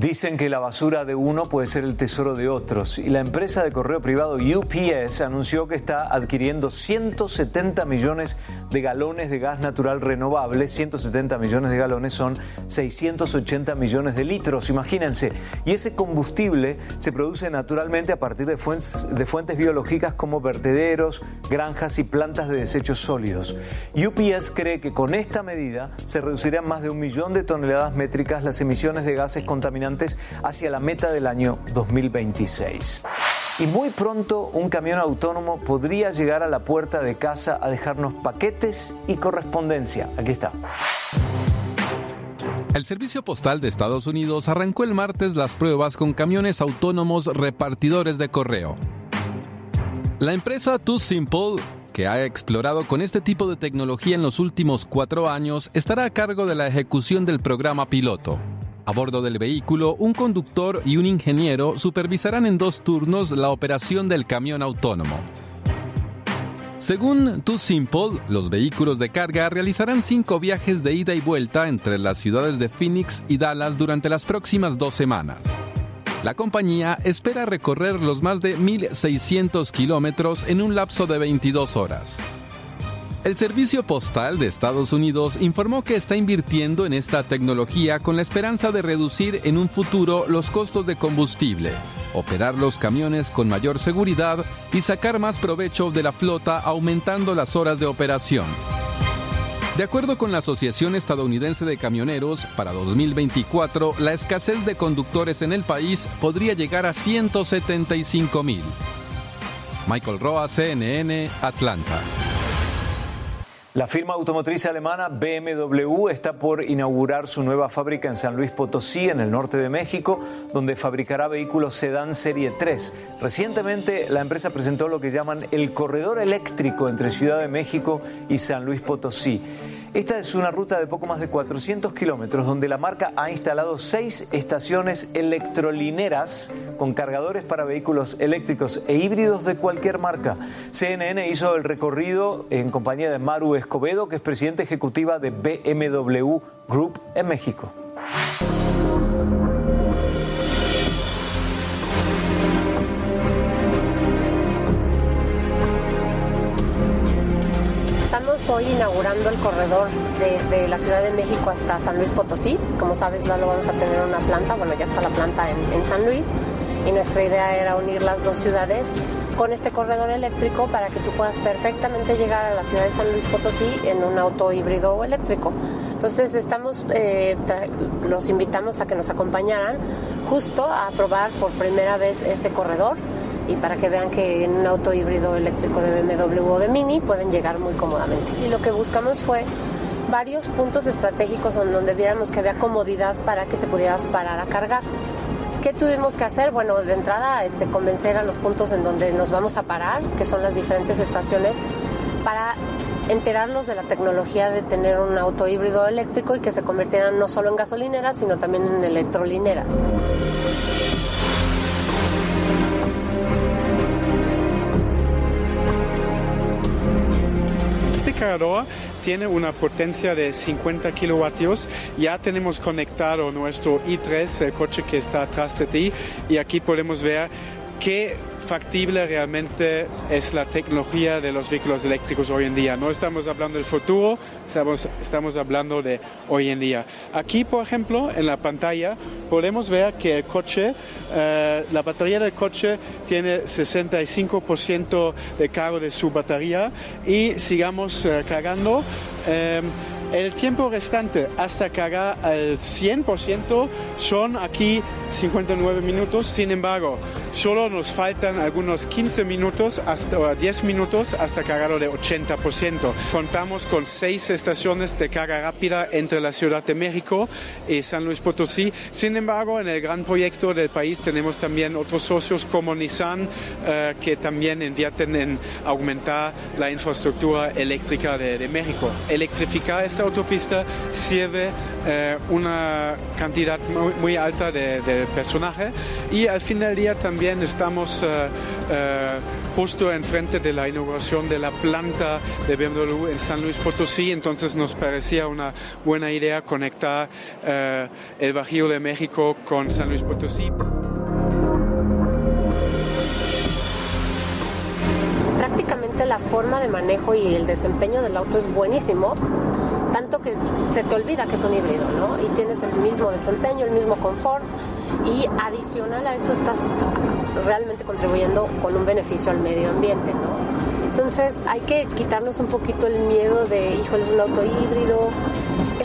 Dicen que la basura de uno puede ser el tesoro de otros y la empresa de correo privado UPS anunció que está adquiriendo 170 millones de galones de gas natural renovable. 170 millones de galones son 680 millones de litros, imagínense. Y ese combustible se produce naturalmente a partir de fuentes, de fuentes biológicas como vertederos, granjas y plantas de desechos sólidos. UPS cree que con esta medida se reducirán más de un millón de toneladas métricas las emisiones de gases contaminantes hacia la meta del año 2026. Y muy pronto un camión autónomo podría llegar a la puerta de casa a dejarnos paquetes y correspondencia. Aquí está. El Servicio Postal de Estados Unidos arrancó el martes las pruebas con camiones autónomos repartidores de correo. La empresa Too Simple que ha explorado con este tipo de tecnología en los últimos cuatro años, estará a cargo de la ejecución del programa piloto. A bordo del vehículo, un conductor y un ingeniero supervisarán en dos turnos la operación del camión autónomo. Según Too Simple, los vehículos de carga realizarán cinco viajes de ida y vuelta entre las ciudades de Phoenix y Dallas durante las próximas dos semanas. La compañía espera recorrer los más de 1.600 kilómetros en un lapso de 22 horas. El Servicio Postal de Estados Unidos informó que está invirtiendo en esta tecnología con la esperanza de reducir en un futuro los costos de combustible, operar los camiones con mayor seguridad y sacar más provecho de la flota aumentando las horas de operación. De acuerdo con la Asociación Estadounidense de Camioneros, para 2024 la escasez de conductores en el país podría llegar a 175 mil. Michael Roa, CNN, Atlanta. La firma automotriz alemana BMW está por inaugurar su nueva fábrica en San Luis Potosí, en el norte de México, donde fabricará vehículos sedán Serie 3. Recientemente la empresa presentó lo que llaman el corredor eléctrico entre Ciudad de México y San Luis Potosí. Esta es una ruta de poco más de 400 kilómetros donde la marca ha instalado seis estaciones electrolineras con cargadores para vehículos eléctricos e híbridos de cualquier marca. CNN hizo el recorrido en compañía de Maru Escobedo, que es presidenta ejecutiva de BMW Group en México. Hoy inaugurando el corredor desde la Ciudad de México hasta San Luis Potosí. Como sabes, lo vamos a tener una planta, bueno, ya está la planta en, en San Luis y nuestra idea era unir las dos ciudades con este corredor eléctrico para que tú puedas perfectamente llegar a la ciudad de San Luis Potosí en un auto híbrido o eléctrico. Entonces estamos, eh, los invitamos a que nos acompañaran justo a probar por primera vez este corredor y para que vean que en un auto híbrido eléctrico de BMW o de Mini pueden llegar muy cómodamente. Y lo que buscamos fue varios puntos estratégicos en donde viéramos que había comodidad para que te pudieras parar a cargar. ¿Qué tuvimos que hacer? Bueno, de entrada, este, convencer a los puntos en donde nos vamos a parar, que son las diferentes estaciones, para enterarnos de la tecnología de tener un auto híbrido eléctrico y que se convirtieran no solo en gasolineras, sino también en electrolineras. Cargador tiene una potencia de 50 kilovatios. Ya tenemos conectado nuestro i3, el coche que está atrás de ti, y aquí podemos ver qué factible realmente es la tecnología de los vehículos eléctricos hoy en día. No estamos hablando del futuro, estamos, estamos hablando de hoy en día. Aquí, por ejemplo, en la pantalla podemos ver que el coche, eh, la batería del coche tiene 65% de cargo de su batería y sigamos eh, cargando. Eh, el tiempo restante hasta cargar al 100% son aquí 59 minutos. Sin embargo, solo nos faltan algunos 15 minutos hasta 10 minutos hasta cargarlo de 80%. Contamos con seis estaciones de carga rápida entre la Ciudad de México y San Luis Potosí. Sin embargo, en el gran proyecto del país tenemos también otros socios como Nissan eh, que también invierten en aumentar la infraestructura eléctrica de, México. Electrificar esta autopista sirve eh, una cantidad muy, alta de, de y al fin del día también estamos eh, eh, justo enfrente de la inauguración de la planta de BMW en San Luis Potosí, entonces nos parecía una buena idea conectar el Bajío de México con San Luis Potosí. Prácticamente la forma de manejo y el desempeño del auto es buenísimo tanto que se te olvida que es un híbrido, ¿no? Y tienes el mismo desempeño, el mismo confort y adicional a eso estás realmente contribuyendo con un beneficio al medio ambiente, ¿no? Entonces hay que quitarnos un poquito el miedo de, híjole, es un auto híbrido.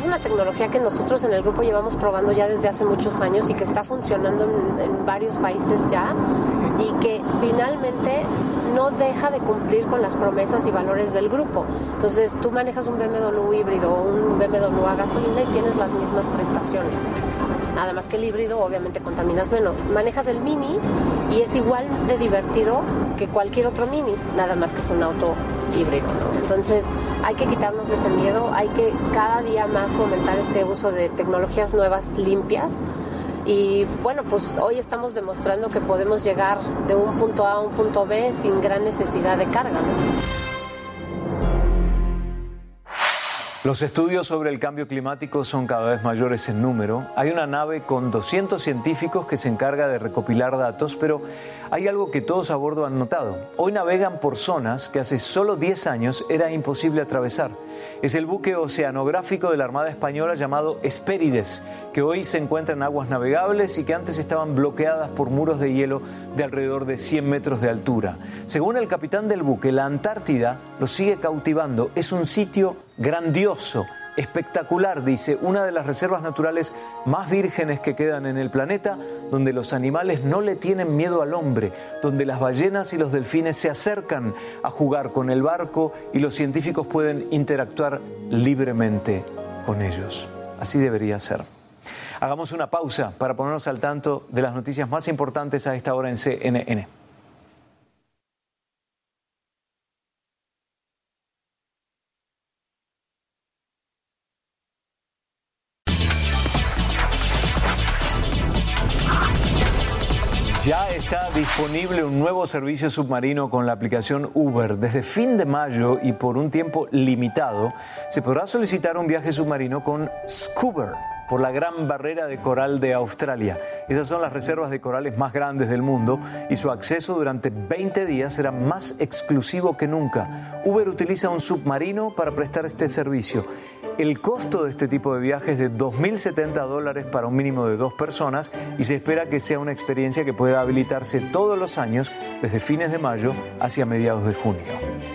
Es una tecnología que nosotros en el grupo llevamos probando ya desde hace muchos años y que está funcionando en, en varios países ya y que finalmente no deja de cumplir con las promesas y valores del grupo. Entonces tú manejas un BMW híbrido o un BMW a gasolina y tienes las mismas prestaciones. Nada más que el híbrido obviamente contaminas menos. Manejas el mini y es igual de divertido que cualquier otro mini, nada más que es un auto híbrido. Entonces hay que quitarnos ese miedo, hay que cada día más fomentar este uso de tecnologías nuevas limpias y bueno, pues hoy estamos demostrando que podemos llegar de un punto A a un punto B sin gran necesidad de carga. Los estudios sobre el cambio climático son cada vez mayores en número. Hay una nave con 200 científicos que se encarga de recopilar datos, pero hay algo que todos a bordo han notado. Hoy navegan por zonas que hace solo 10 años era imposible atravesar. Es el buque oceanográfico de la Armada Española llamado Espérides, que hoy se encuentra en aguas navegables y que antes estaban bloqueadas por muros de hielo de alrededor de 100 metros de altura. Según el capitán del buque, la Antártida lo sigue cautivando. Es un sitio grandioso espectacular, dice, una de las reservas naturales más vírgenes que quedan en el planeta, donde los animales no le tienen miedo al hombre, donde las ballenas y los delfines se acercan a jugar con el barco y los científicos pueden interactuar libremente con ellos. Así debería ser. Hagamos una pausa para ponernos al tanto de las noticias más importantes a esta hora en CNN. Ya está disponible un nuevo servicio submarino con la aplicación Uber. Desde fin de mayo y por un tiempo limitado, se podrá solicitar un viaje submarino con Scuba por la gran barrera de coral de Australia. Esas son las reservas de corales más grandes del mundo y su acceso durante 20 días será más exclusivo que nunca. Uber utiliza un submarino para prestar este servicio el costo de este tipo de viaje es de 2.070 dólares para un mínimo de dos personas y se espera que sea una experiencia que pueda habilitarse todos los años desde fines de mayo hacia mediados de junio.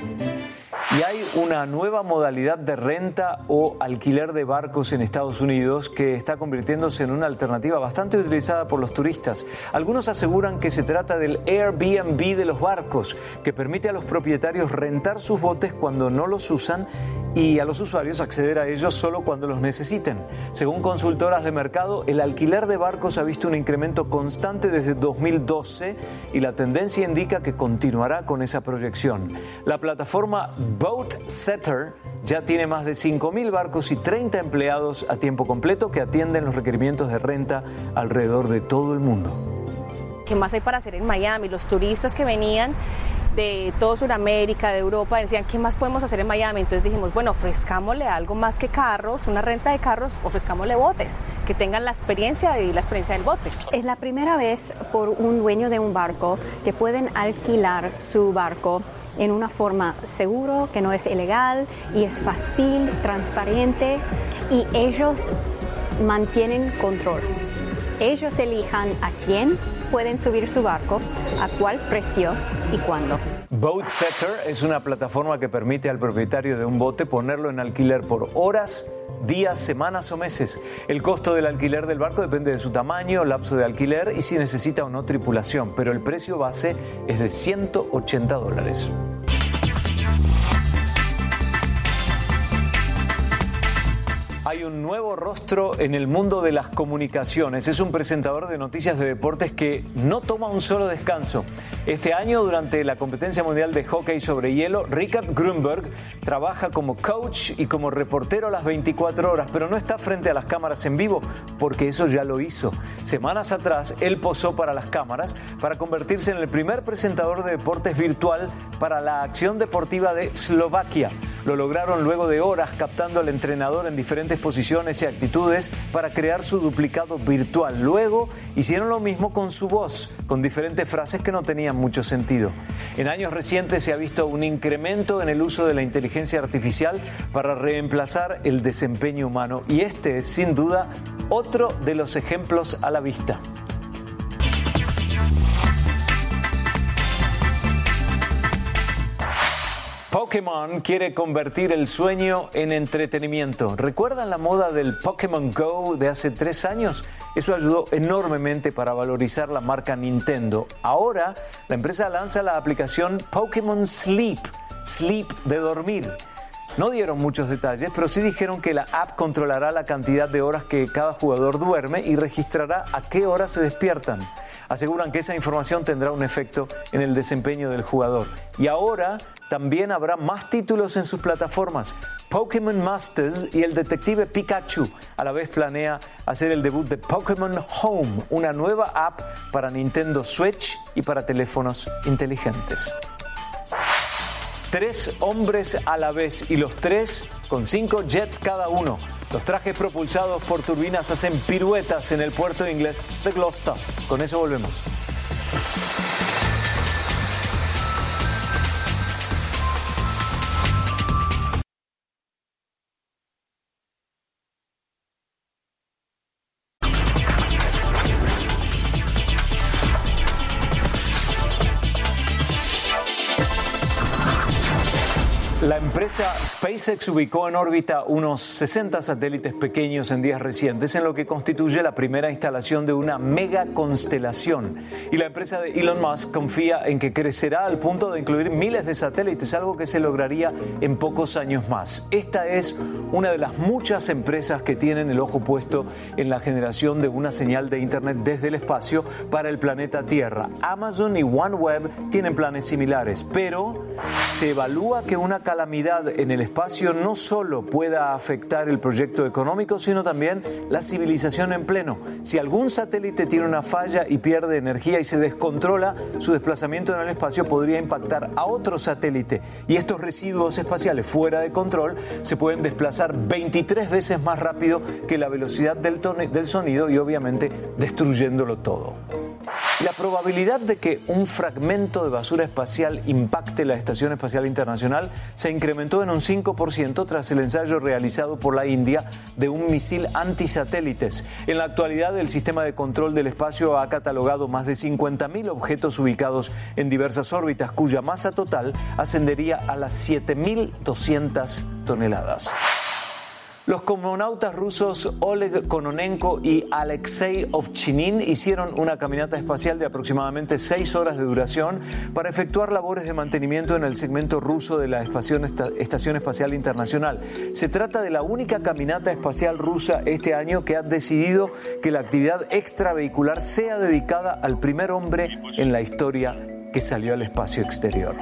Una nueva modalidad de renta o alquiler de barcos en Estados Unidos que está convirtiéndose en una alternativa bastante utilizada por los turistas. Algunos aseguran que se trata del Airbnb de los barcos, que permite a los propietarios rentar sus botes cuando no los usan y a los usuarios acceder a ellos solo cuando los necesiten. Según consultoras de mercado, el alquiler de barcos ha visto un incremento constante desde 2012 y la tendencia indica que continuará con esa proyección. La plataforma Boat Setter ya tiene más de 5.000 barcos y 30 empleados a tiempo completo que atienden los requerimientos de renta alrededor de todo el mundo. ¿Qué más hay para hacer en Miami? Los turistas que venían de todo Sudamérica, de Europa, decían, ¿qué más podemos hacer en Miami? Entonces dijimos, bueno, ofrezcámosle algo más que carros, una renta de carros, ofrezcámosle botes, que tengan la experiencia de la experiencia del bote. Es la primera vez por un dueño de un barco que pueden alquilar su barco en una forma seguro, que no es ilegal y es fácil, transparente y ellos mantienen control. Ellos elijan a quién pueden subir su barco, a cuál precio y cuándo. Boat Setter es una plataforma que permite al propietario de un bote ponerlo en alquiler por horas, días, semanas o meses. El costo del alquiler del barco depende de su tamaño, lapso de alquiler y si necesita o no tripulación, pero el precio base es de 180 dólares. Hay un nuevo rostro en el mundo de las comunicaciones. Es un presentador de noticias de deportes que no toma un solo descanso. Este año, durante la competencia mundial de hockey sobre hielo, Richard Grunberg trabaja como coach y como reportero a las 24 horas, pero no está frente a las cámaras en vivo porque eso ya lo hizo. Semanas atrás, él posó para las cámaras para convertirse en el primer presentador de deportes virtual para la acción deportiva de Eslovaquia. Lo lograron luego de horas captando al entrenador en diferentes posiciones y actitudes para crear su duplicado virtual. Luego hicieron lo mismo con su voz, con diferentes frases que no tenían mucho sentido. En años recientes se ha visto un incremento en el uso de la inteligencia artificial para reemplazar el desempeño humano y este es sin duda otro de los ejemplos a la vista. Pokémon quiere convertir el sueño en entretenimiento. ¿Recuerdan la moda del Pokémon Go de hace tres años? Eso ayudó enormemente para valorizar la marca Nintendo. Ahora, la empresa lanza la aplicación Pokémon Sleep, Sleep de dormir. No dieron muchos detalles, pero sí dijeron que la app controlará la cantidad de horas que cada jugador duerme y registrará a qué hora se despiertan. Aseguran que esa información tendrá un efecto en el desempeño del jugador. Y ahora también habrá más títulos en sus plataformas. Pokémon Masters y el detective Pikachu a la vez planea hacer el debut de Pokémon Home, una nueva app para Nintendo Switch y para teléfonos inteligentes. Tres hombres a la vez y los tres con cinco jets cada uno. Los trajes propulsados por turbinas hacen piruetas en el puerto inglés de Gloucester. Con eso volvemos. Empresa SpaceX ubicó en órbita unos 60 satélites pequeños en días recientes, en lo que constituye la primera instalación de una mega constelación. Y la empresa de Elon Musk confía en que crecerá al punto de incluir miles de satélites, algo que se lograría en pocos años más. Esta es una de las muchas empresas que tienen el ojo puesto en la generación de una señal de Internet desde el espacio para el planeta Tierra. Amazon y OneWeb tienen planes similares, pero se evalúa que una calamidad en el espacio no solo pueda afectar el proyecto económico, sino también la civilización en pleno. Si algún satélite tiene una falla y pierde energía y se descontrola, su desplazamiento en el espacio podría impactar a otro satélite y estos residuos espaciales fuera de control se pueden desplazar 23 veces más rápido que la velocidad del, del sonido y obviamente destruyéndolo todo. La probabilidad de que un fragmento de basura espacial impacte la Estación Espacial Internacional se incrementó en un 5% tras el ensayo realizado por la India de un misil antisatélites. En la actualidad, el sistema de control del espacio ha catalogado más de 50.000 objetos ubicados en diversas órbitas, cuya masa total ascendería a las 7.200 toneladas. Los cosmonautas rusos Oleg Kononenko y Alexei Ovchinin hicieron una caminata espacial de aproximadamente seis horas de duración para efectuar labores de mantenimiento en el segmento ruso de la Estación Espacial Internacional. Se trata de la única caminata espacial rusa este año que ha decidido que la actividad extravehicular sea dedicada al primer hombre en la historia que salió al espacio exterior.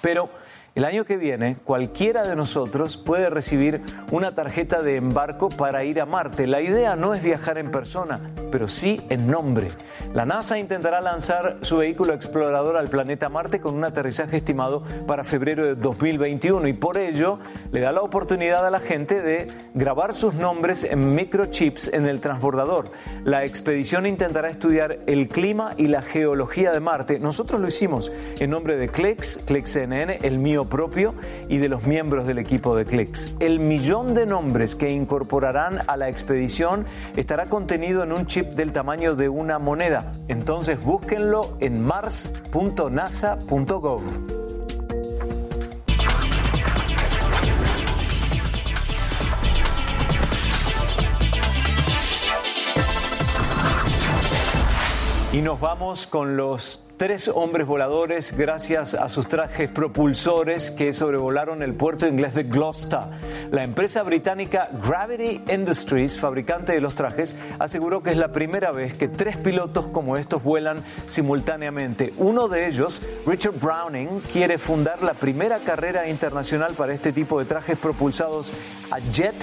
Pero el año que viene, cualquiera de nosotros puede recibir una tarjeta de embarco para ir a Marte. La idea no es viajar en persona, pero sí en nombre. La NASA intentará lanzar su vehículo explorador al planeta Marte con un aterrizaje estimado para febrero de 2021 y por ello le da la oportunidad a la gente de grabar sus nombres en microchips en el transbordador. La expedición intentará estudiar el clima y la geología de Marte. Nosotros lo hicimos en nombre de CLEX, CLEX CNN, el mío propio y de los miembros del equipo de Clicks. El millón de nombres que incorporarán a la expedición estará contenido en un chip del tamaño de una moneda. Entonces búsquenlo en mars.nasa.gov. Y nos vamos con los tres hombres voladores gracias a sus trajes propulsores que sobrevolaron el puerto inglés de Gloucester. La empresa británica Gravity Industries, fabricante de los trajes, aseguró que es la primera vez que tres pilotos como estos vuelan simultáneamente. Uno de ellos, Richard Browning, quiere fundar la primera carrera internacional para este tipo de trajes propulsados a jet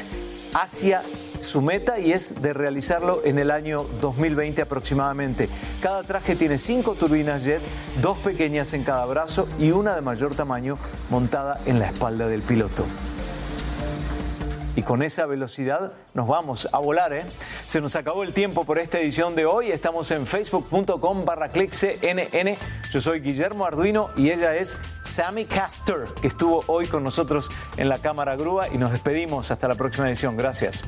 hacia su meta y es de realizarlo en el año 2020 aproximadamente. Cada traje tiene cinco turbinas jet, dos pequeñas en cada brazo y una de mayor tamaño montada en la espalda del piloto. Y con esa velocidad nos vamos a volar, ¿eh? Se nos acabó el tiempo por esta edición de hoy. Estamos en facebook.com barra. Yo soy Guillermo Arduino y ella es Sammy Caster, que estuvo hoy con nosotros en la cámara grúa y nos despedimos hasta la próxima edición. Gracias.